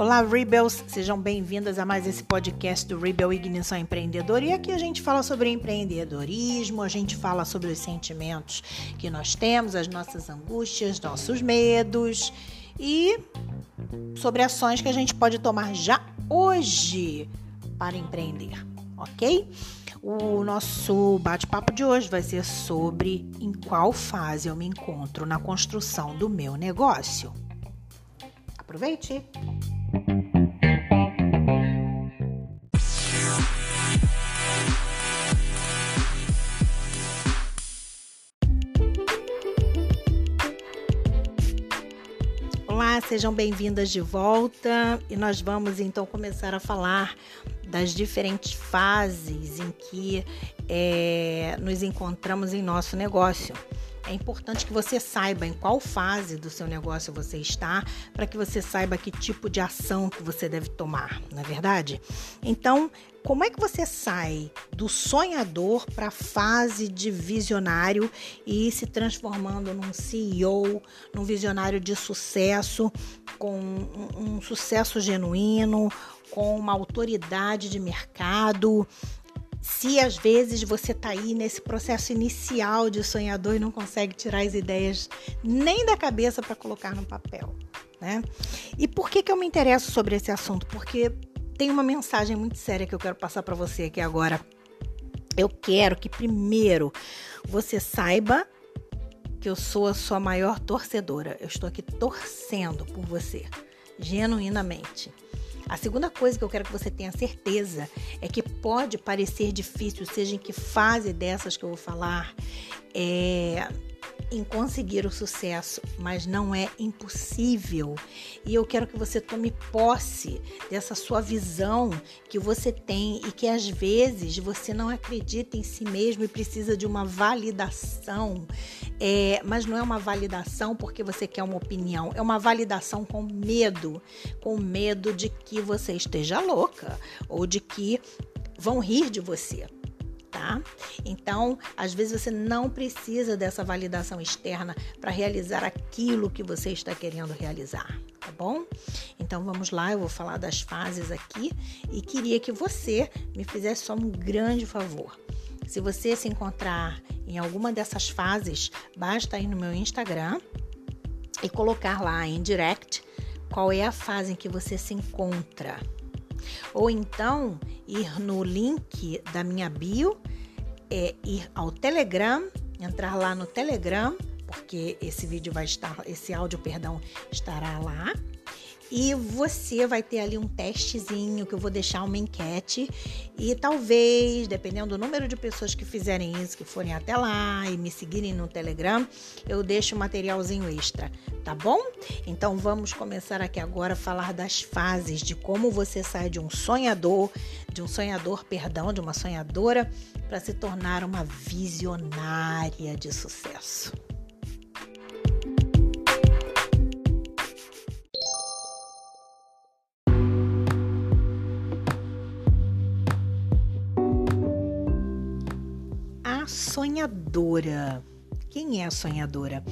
Olá, Rebels! Sejam bem-vindas a mais esse podcast do Rebel Ignição Empreendedor. E aqui a gente fala sobre empreendedorismo, a gente fala sobre os sentimentos que nós temos, as nossas angústias, nossos medos e sobre ações que a gente pode tomar já hoje para empreender, ok? O nosso bate-papo de hoje vai ser sobre em qual fase eu me encontro na construção do meu negócio. Aproveite! Sejam bem-vindas de volta e nós vamos então começar a falar das diferentes fases em que é, nos encontramos em nosso negócio. É importante que você saiba em qual fase do seu negócio você está, para que você saiba que tipo de ação que você deve tomar, não é verdade? Então, como é que você sai do sonhador para a fase de visionário e se transformando num CEO, num visionário de sucesso, com um, um sucesso genuíno, com uma autoridade de mercado, se às vezes você está aí nesse processo inicial de sonhador e não consegue tirar as ideias nem da cabeça para colocar no papel, né? E por que, que eu me interesso sobre esse assunto? Porque tem uma mensagem muito séria que eu quero passar para você aqui agora. Eu quero que primeiro você saiba que eu sou a sua maior torcedora. Eu estou aqui torcendo por você, genuinamente. A segunda coisa que eu quero que você tenha certeza é que pode parecer difícil, seja em que fase dessas que eu vou falar, é, em conseguir o sucesso, mas não é impossível. E eu quero que você tome posse dessa sua visão que você tem e que às vezes você não acredita em si mesmo e precisa de uma validação. É, mas não é uma validação porque você quer uma opinião, é uma validação com medo, com medo de que você esteja louca ou de que vão rir de você tá? Então, às vezes você não precisa dessa validação externa para realizar aquilo que você está querendo realizar, tá bom? Então, vamos lá, eu vou falar das fases aqui e queria que você me fizesse só um grande favor. Se você se encontrar em alguma dessas fases, basta ir no meu Instagram e colocar lá em direct qual é a fase em que você se encontra. Ou então ir no link da minha bio é ir ao Telegram, entrar lá no Telegram, porque esse vídeo vai estar, esse áudio, perdão, estará lá. E você vai ter ali um testezinho que eu vou deixar uma enquete e talvez, dependendo do número de pessoas que fizerem isso, que forem até lá e me seguirem no Telegram, eu deixo um materialzinho extra, tá bom? Então vamos começar aqui agora a falar das fases de como você sai de um sonhador, de um sonhador, perdão, de uma sonhadora para se tornar uma visionária de sucesso. Sonhadora. Quem é a sonhadora?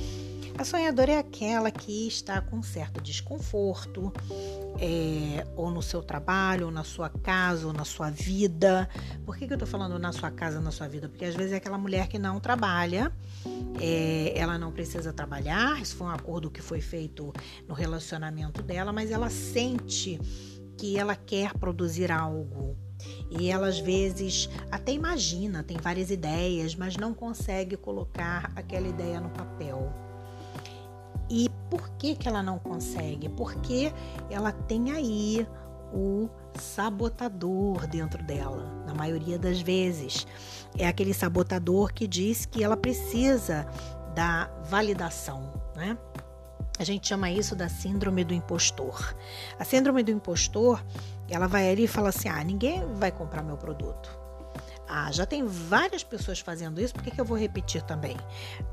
A sonhadora é aquela que está com certo desconforto, é, ou no seu trabalho, ou na sua casa, ou na sua vida. Por que, que eu estou falando na sua casa, na sua vida? Porque às vezes é aquela mulher que não trabalha, é, ela não precisa trabalhar, isso foi um acordo que foi feito no relacionamento dela, mas ela sente que ela quer produzir algo, e ela às vezes até imagina, tem várias ideias, mas não consegue colocar aquela ideia no papel. E por que, que ela não consegue? Porque ela tem aí o sabotador dentro dela, na maioria das vezes. É aquele sabotador que diz que ela precisa da validação, né? A gente chama isso da síndrome do impostor. A síndrome do impostor, ela vai ali e fala assim: ah, ninguém vai comprar meu produto. Ah, já tem várias pessoas fazendo isso, por que, que eu vou repetir também?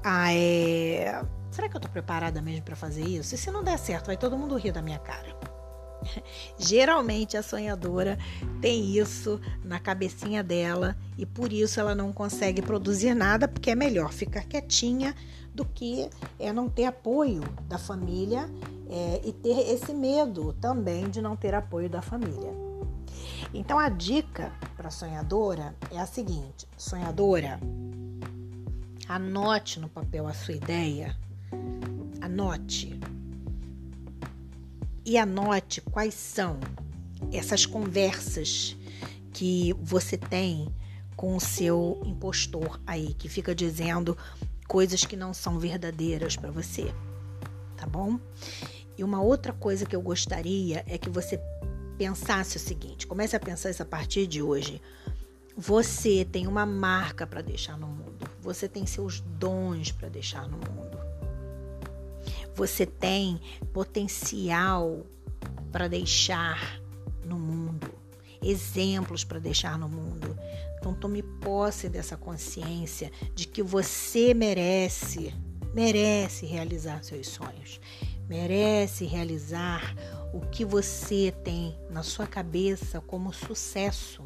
Ah, é. Será que eu tô preparada mesmo para fazer isso? E se não der certo, vai todo mundo rir da minha cara. Geralmente a sonhadora tem isso na cabecinha dela e por isso ela não consegue produzir nada, porque é melhor ficar quietinha do que é não ter apoio da família é, e ter esse medo também de não ter apoio da família. Então a dica para sonhadora é a seguinte: sonhadora, anote no papel a sua ideia, anote e anote quais são essas conversas que você tem com o seu impostor aí, que fica dizendo coisas que não são verdadeiras para você, tá bom? E uma outra coisa que eu gostaria é que você pensasse o seguinte: comece a pensar isso a partir de hoje. Você tem uma marca para deixar no mundo. Você tem seus dons para deixar no mundo. Você tem potencial para deixar no mundo, exemplos para deixar no mundo. Então tome posse dessa consciência de que você merece, merece realizar seus sonhos, merece realizar o que você tem na sua cabeça como sucesso,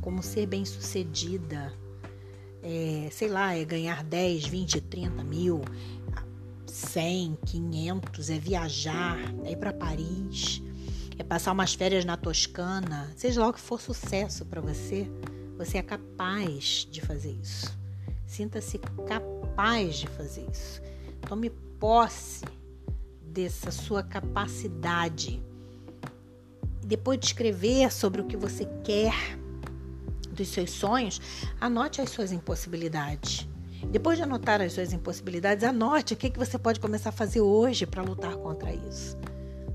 como ser bem-sucedida. É, sei lá, é ganhar 10, 20, 30 mil, 100, 500, é viajar, é ir para Paris, é passar umas férias na Toscana, seja lá o que for sucesso para você, você é capaz de fazer isso. Sinta-se capaz de fazer isso. Tome posse dessa sua capacidade. Depois de escrever sobre o que você quer dos seus sonhos, anote as suas impossibilidades. Depois de anotar as suas impossibilidades, anote o que, que você pode começar a fazer hoje para lutar contra isso.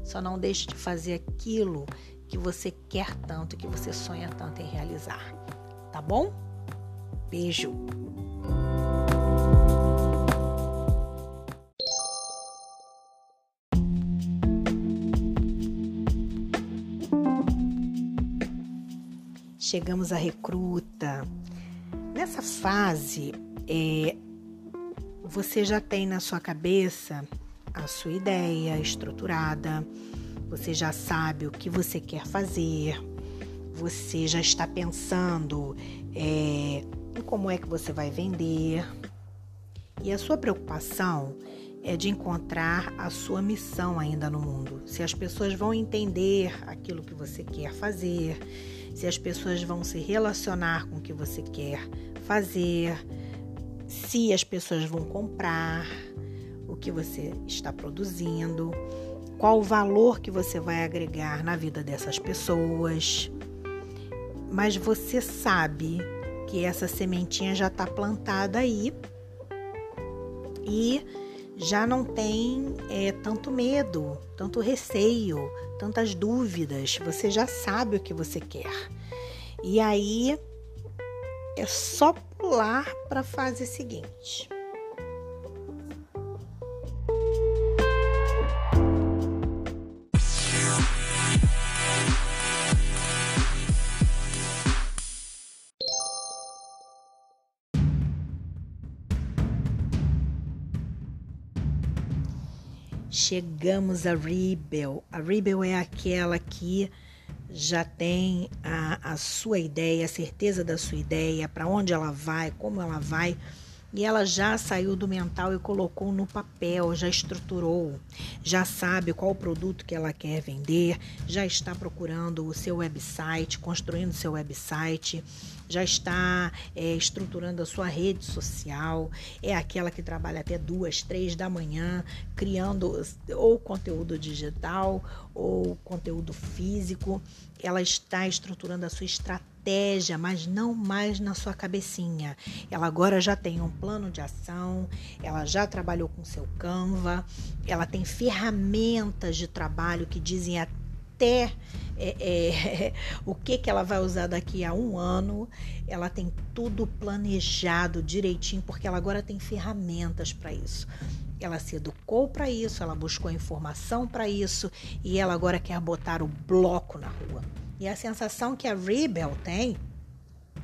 Só não deixe de fazer aquilo que você quer tanto, que você sonha tanto em realizar. Tá bom? Beijo! Chegamos à recruta. Nessa fase, é, você já tem na sua cabeça a sua ideia estruturada, você já sabe o que você quer fazer, você já está pensando é, em como é que você vai vender. E a sua preocupação é de encontrar a sua missão ainda no mundo. Se as pessoas vão entender aquilo que você quer fazer, se as pessoas vão se relacionar com o que você quer fazer, se as pessoas vão comprar o que você está produzindo, qual o valor que você vai agregar na vida dessas pessoas. Mas você sabe que essa sementinha já está plantada aí e já não tem é, tanto medo, tanto receio, tantas dúvidas. Você já sabe o que você quer. E aí é só pular para a fase seguinte. Chegamos a Rebel. A Rebel é aquela que já tem a, a sua ideia, a certeza da sua ideia, para onde ela vai, como ela vai, e ela já saiu do mental e colocou no papel, já estruturou, já sabe qual produto que ela quer vender, já está procurando o seu website, construindo seu website, já está é, estruturando a sua rede social, é aquela que trabalha até duas, três da manhã, criando ou conteúdo digital ou conteúdo físico. Ela está estruturando a sua estratégia, mas não mais na sua cabecinha. Ela agora já tem um plano de ação, ela já trabalhou com seu Canva, ela tem ferramentas de trabalho que dizem até até é, é, o que, que ela vai usar daqui a um ano. Ela tem tudo planejado direitinho, porque ela agora tem ferramentas para isso. Ela se educou para isso, ela buscou informação para isso e ela agora quer botar o bloco na rua. E a sensação que a Rebel tem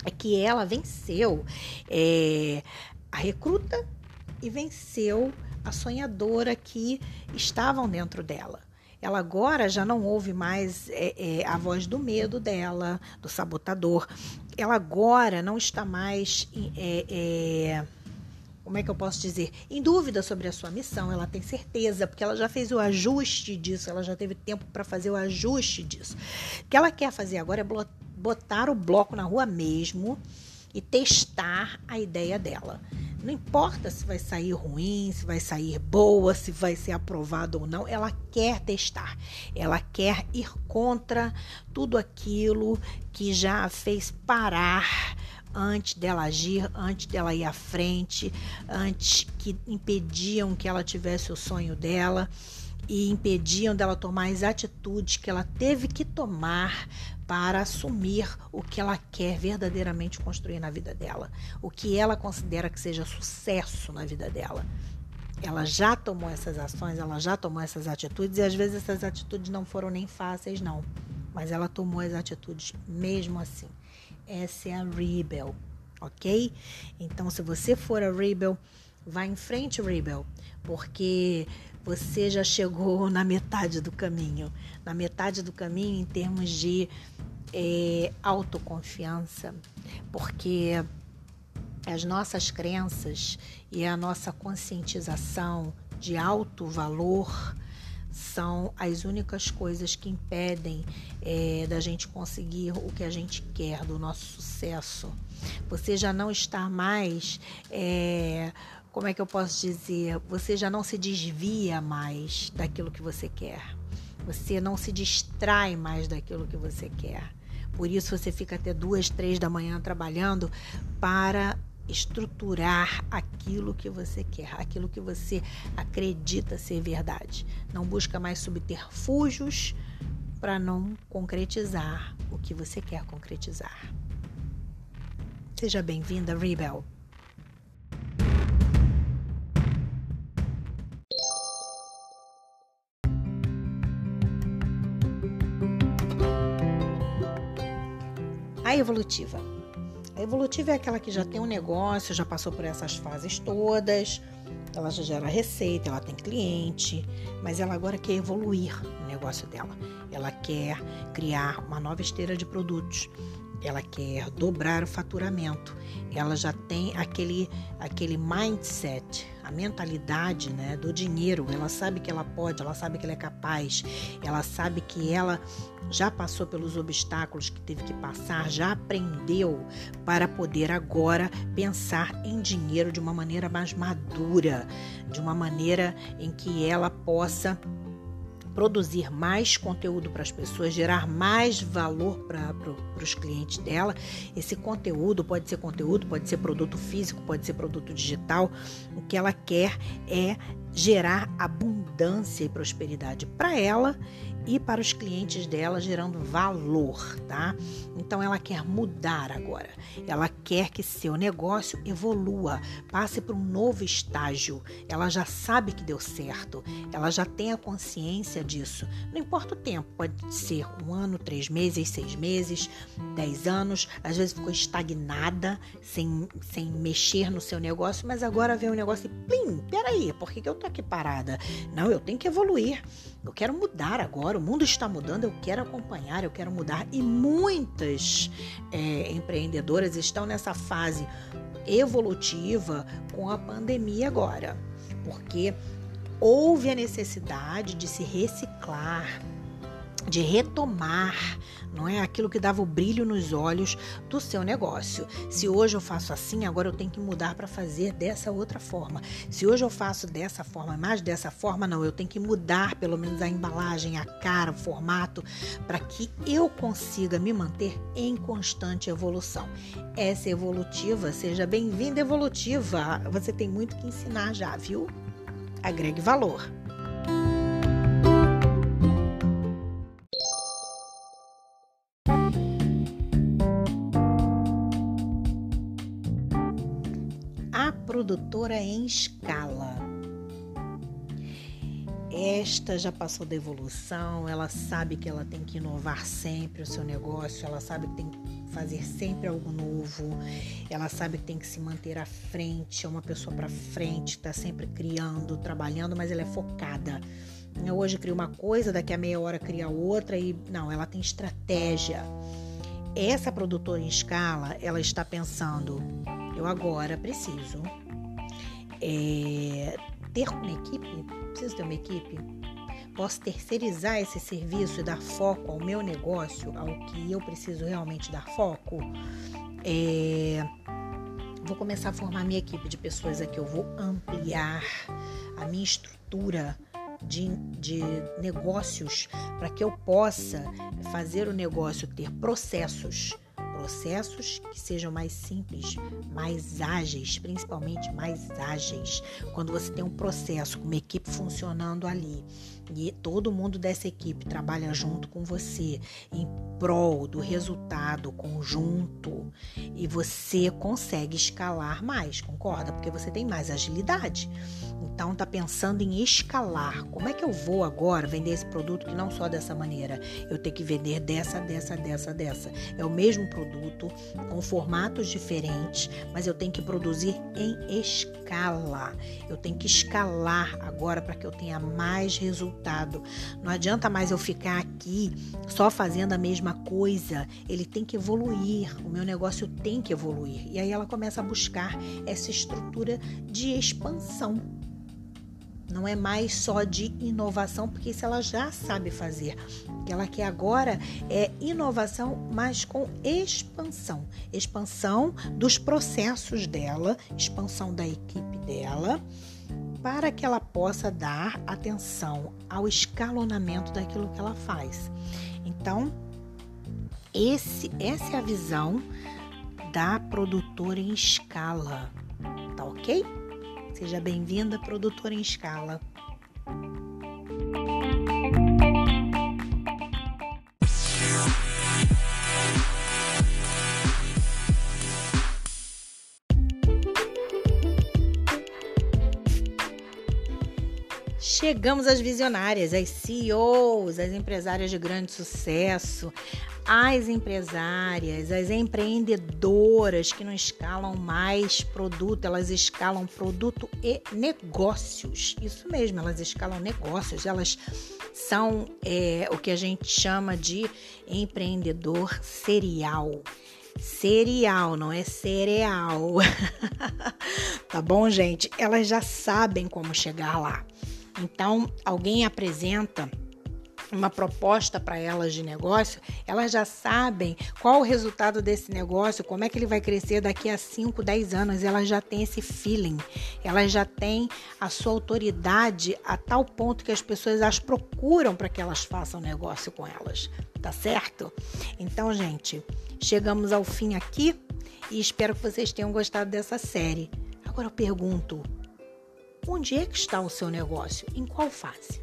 é que ela venceu é, a recruta e venceu a sonhadora que estavam dentro dela. Ela agora já não ouve mais é, é, a voz do medo dela, do sabotador. Ela agora não está mais. É, é, como é que eu posso dizer? Em dúvida sobre a sua missão, ela tem certeza, porque ela já fez o ajuste disso, ela já teve tempo para fazer o ajuste disso. O que ela quer fazer agora é botar o bloco na rua mesmo e testar a ideia dela. Não importa se vai sair ruim, se vai sair boa, se vai ser aprovado ou não, ela quer testar. Ela quer ir contra tudo aquilo que já fez parar antes dela agir, antes dela ir à frente, antes que impediam que ela tivesse o sonho dela e impediam dela tomar as atitudes que ela teve que tomar para assumir o que ela quer verdadeiramente construir na vida dela, o que ela considera que seja sucesso na vida dela. Ela já tomou essas ações, ela já tomou essas atitudes e às vezes essas atitudes não foram nem fáceis, não, mas ela tomou as atitudes mesmo assim. Essa é a Rebel, ok? Então, se você for a Rebel, vá em frente, Rebel, porque você já chegou na metade do caminho. Na metade do caminho em termos de é, autoconfiança, porque as nossas crenças e a nossa conscientização de alto valor são as únicas coisas que impedem é, da gente conseguir o que a gente quer, do nosso sucesso. Você já não está mais é, como é que eu posso dizer? Você já não se desvia mais daquilo que você quer. Você não se distrai mais daquilo que você quer. Por isso você fica até duas, três da manhã trabalhando para estruturar aquilo que você quer, aquilo que você acredita ser verdade. Não busca mais subterfúgios para não concretizar o que você quer concretizar. Seja bem-vinda, Rebel. A evolutiva. A evolutiva é aquela que já tem um negócio, já passou por essas fases todas, ela já gera receita, ela tem cliente, mas ela agora quer evoluir o negócio dela. Ela quer criar uma nova esteira de produtos. Ela quer dobrar o faturamento. Ela já tem aquele aquele mindset, a mentalidade, né, do dinheiro. Ela sabe que ela pode, ela sabe que ela é capaz. Ela sabe que ela já passou pelos obstáculos que teve que passar, já aprendeu para poder agora pensar em dinheiro de uma maneira mais madura, de uma maneira em que ela possa produzir mais conteúdo para as pessoas, gerar mais valor para pro, os clientes dela. Esse conteúdo pode ser conteúdo, pode ser produto físico, pode ser produto digital. O que ela quer é gerar abundância e prosperidade para ela e para os clientes dela, gerando valor, tá? Então ela quer mudar agora. Ela quer que seu negócio evolua, passe para um novo estágio. Ela já sabe que deu certo, ela já tem a consciência disso. Não importa o tempo, pode ser um ano, três meses, seis meses, dez anos. Às vezes ficou estagnada, sem, sem mexer no seu negócio, mas agora vem o um negócio e plim, peraí, por que, que eu tô aqui parada? Não, eu tenho que evoluir. Eu quero mudar agora, o mundo está mudando, eu quero acompanhar, eu quero mudar. E muitas é, empreendedoras estão nessa fase evolutiva com a pandemia agora, porque houve a necessidade de se reciclar, de retomar, não é aquilo que dava o brilho nos olhos do seu negócio. Se hoje eu faço assim, agora eu tenho que mudar para fazer dessa outra forma. Se hoje eu faço dessa forma, mais dessa forma, não, eu tenho que mudar pelo menos a embalagem, a cara, o formato, para que eu consiga me manter em constante evolução. Essa evolutiva, seja bem-vinda evolutiva. Você tem muito que ensinar já, viu? Agregue valor. Produtora em escala. Esta já passou da evolução, ela sabe que ela tem que inovar sempre o seu negócio, ela sabe que tem que fazer sempre algo novo, ela sabe que tem que se manter à frente, é uma pessoa para frente, está sempre criando, trabalhando, mas ela é focada hoje crio uma coisa, daqui a meia hora cria outra e não, ela tem estratégia. Essa produtora em escala, ela está pensando, eu agora preciso é, ter uma equipe, preciso ter uma equipe, posso terceirizar esse serviço e dar foco ao meu negócio, ao que eu preciso realmente dar foco. É, vou começar a formar minha equipe de pessoas aqui, eu vou ampliar a minha estrutura de, de negócios para que eu possa fazer o negócio ter processos processos que sejam mais simples, mais ágeis, principalmente mais ágeis. Quando você tem um processo com uma equipe funcionando ali e todo mundo dessa equipe trabalha junto com você em prol do resultado conjunto e você consegue escalar mais, concorda? Porque você tem mais agilidade. Então tá pensando em escalar. Como é que eu vou agora vender esse produto que não só dessa maneira? Eu tenho que vender dessa, dessa, dessa, dessa. É o mesmo produto com formatos diferentes, mas eu tenho que produzir em escala. Eu tenho que escalar agora para que eu tenha mais resultado. Não adianta mais eu ficar aqui só fazendo a mesma coisa. Ele tem que evoluir. O meu negócio tem que evoluir. E aí ela começa a buscar essa estrutura de expansão. Não é mais só de inovação, porque isso ela já sabe fazer. O que ela quer agora é inovação, mas com expansão. Expansão dos processos dela, expansão da equipe dela, para que ela possa dar atenção ao escalonamento daquilo que ela faz. Então, esse, essa é a visão da produtora em escala, tá ok? Seja bem-vinda, produtora em escala. Chegamos às visionárias, às CEOs, às empresárias de grande sucesso, as empresárias, as empreendedoras que não escalam mais produto, elas escalam produto e negócios. Isso mesmo, elas escalam negócios, elas são é, o que a gente chama de empreendedor serial. Serial, não é cereal. tá bom, gente? Elas já sabem como chegar lá. Então, alguém apresenta uma proposta para elas de negócio, elas já sabem qual o resultado desse negócio, como é que ele vai crescer daqui a 5, 10 anos, elas já têm esse feeling, elas já têm a sua autoridade a tal ponto que as pessoas as procuram para que elas façam negócio com elas, tá certo? Então, gente, chegamos ao fim aqui e espero que vocês tenham gostado dessa série. Agora eu pergunto, onde é que está o seu negócio? Em qual fase?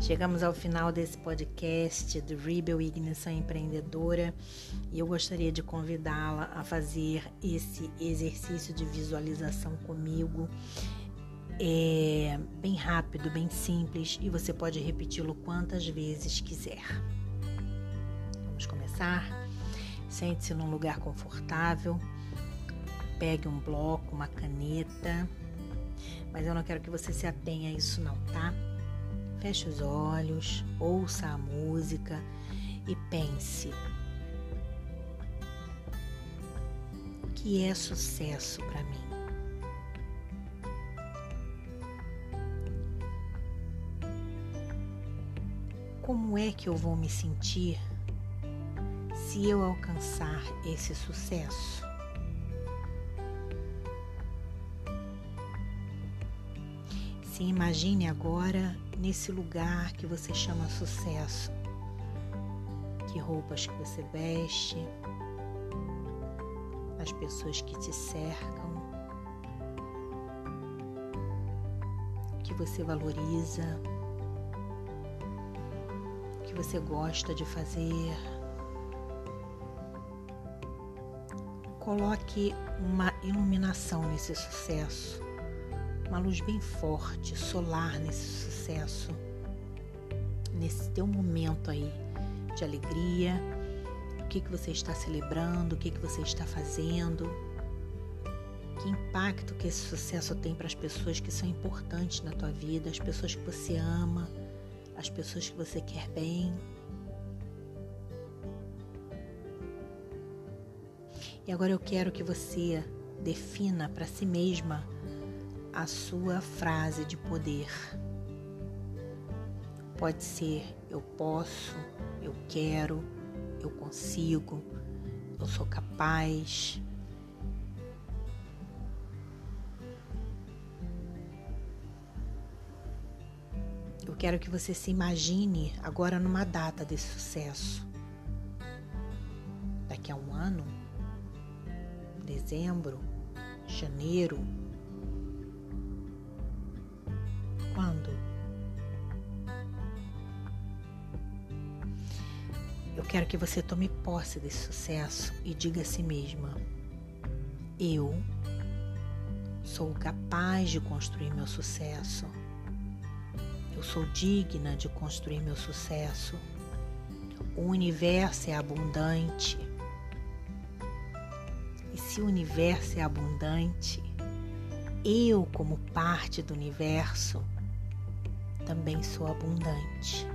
Chegamos ao final desse podcast do Rebel Ignição Empreendedora e eu gostaria de convidá-la a fazer esse exercício de visualização comigo. É bem rápido, bem simples e você pode repeti-lo quantas vezes quiser. Vamos começar? Sente-se num lugar confortável, pegue um bloco, uma caneta, mas eu não quero que você se atenha a isso não, tá? Feche os olhos, ouça a música e pense: o que é sucesso para mim? Como é que eu vou me sentir se eu alcançar esse sucesso? Se imagine agora nesse lugar que você chama sucesso. Que roupas que você veste, as pessoas que te cercam, o que você valoriza, você gosta de fazer. Coloque uma iluminação nesse sucesso. Uma luz bem forte, solar nesse sucesso, nesse teu momento aí de alegria, o que, que você está celebrando, o que, que você está fazendo, que impacto que esse sucesso tem para as pessoas que são importantes na tua vida, as pessoas que você ama, as pessoas que você quer bem. E agora eu quero que você defina para si mesma a sua frase de poder. Pode ser eu posso, eu quero, eu consigo, eu sou capaz. Quero que você se imagine agora numa data desse sucesso. Daqui a um ano, dezembro, janeiro. Quando? Eu quero que você tome posse desse sucesso e diga a si mesma: Eu sou capaz de construir meu sucesso. Eu sou digna de construir meu sucesso. O universo é abundante. E se o universo é abundante, eu, como parte do universo, também sou abundante.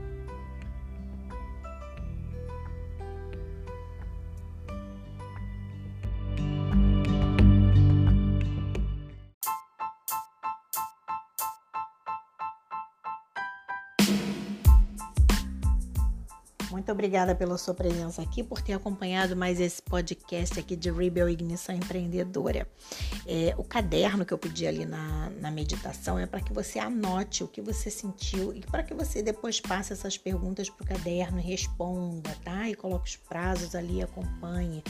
Obrigada pela sua presença aqui, por ter acompanhado mais esse podcast aqui de Rebel Ignição Empreendedora. É, o caderno que eu pedi ali na, na meditação é para que você anote o que você sentiu e para que você depois passe essas perguntas para o caderno e responda, tá? E coloque os prazos ali, acompanhe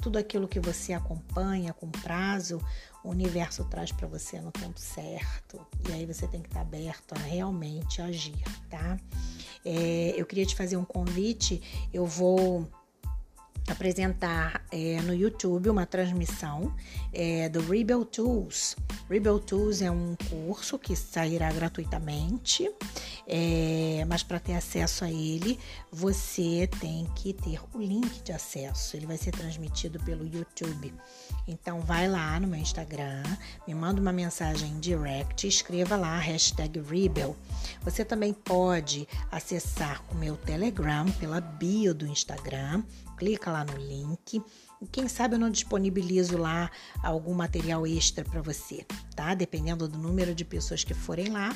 tudo aquilo que você acompanha com prazo, o universo traz para você no tempo certo. E aí você tem que estar tá aberto a realmente agir, tá? É, eu queria te fazer um convite. Eu vou apresentar é, no YouTube uma transmissão é, do Rebel Tools. Rebel Tools é um curso que sairá gratuitamente, é, mas para ter acesso a ele, você tem que ter o link de acesso. Ele vai ser transmitido pelo YouTube. Então vai lá no meu Instagram, me manda uma mensagem direct, escreva lá hashtag Rebel. Você também pode acessar o meu Telegram pela bio do Instagram clica lá no link. E quem sabe eu não disponibilizo lá algum material extra para você, tá? Dependendo do número de pessoas que forem lá,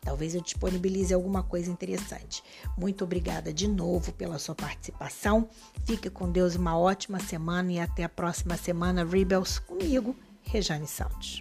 talvez eu disponibilize alguma coisa interessante. Muito obrigada de novo pela sua participação. Fique com Deus, uma ótima semana e até a próxima semana, Rebels, comigo, Rejane Santos.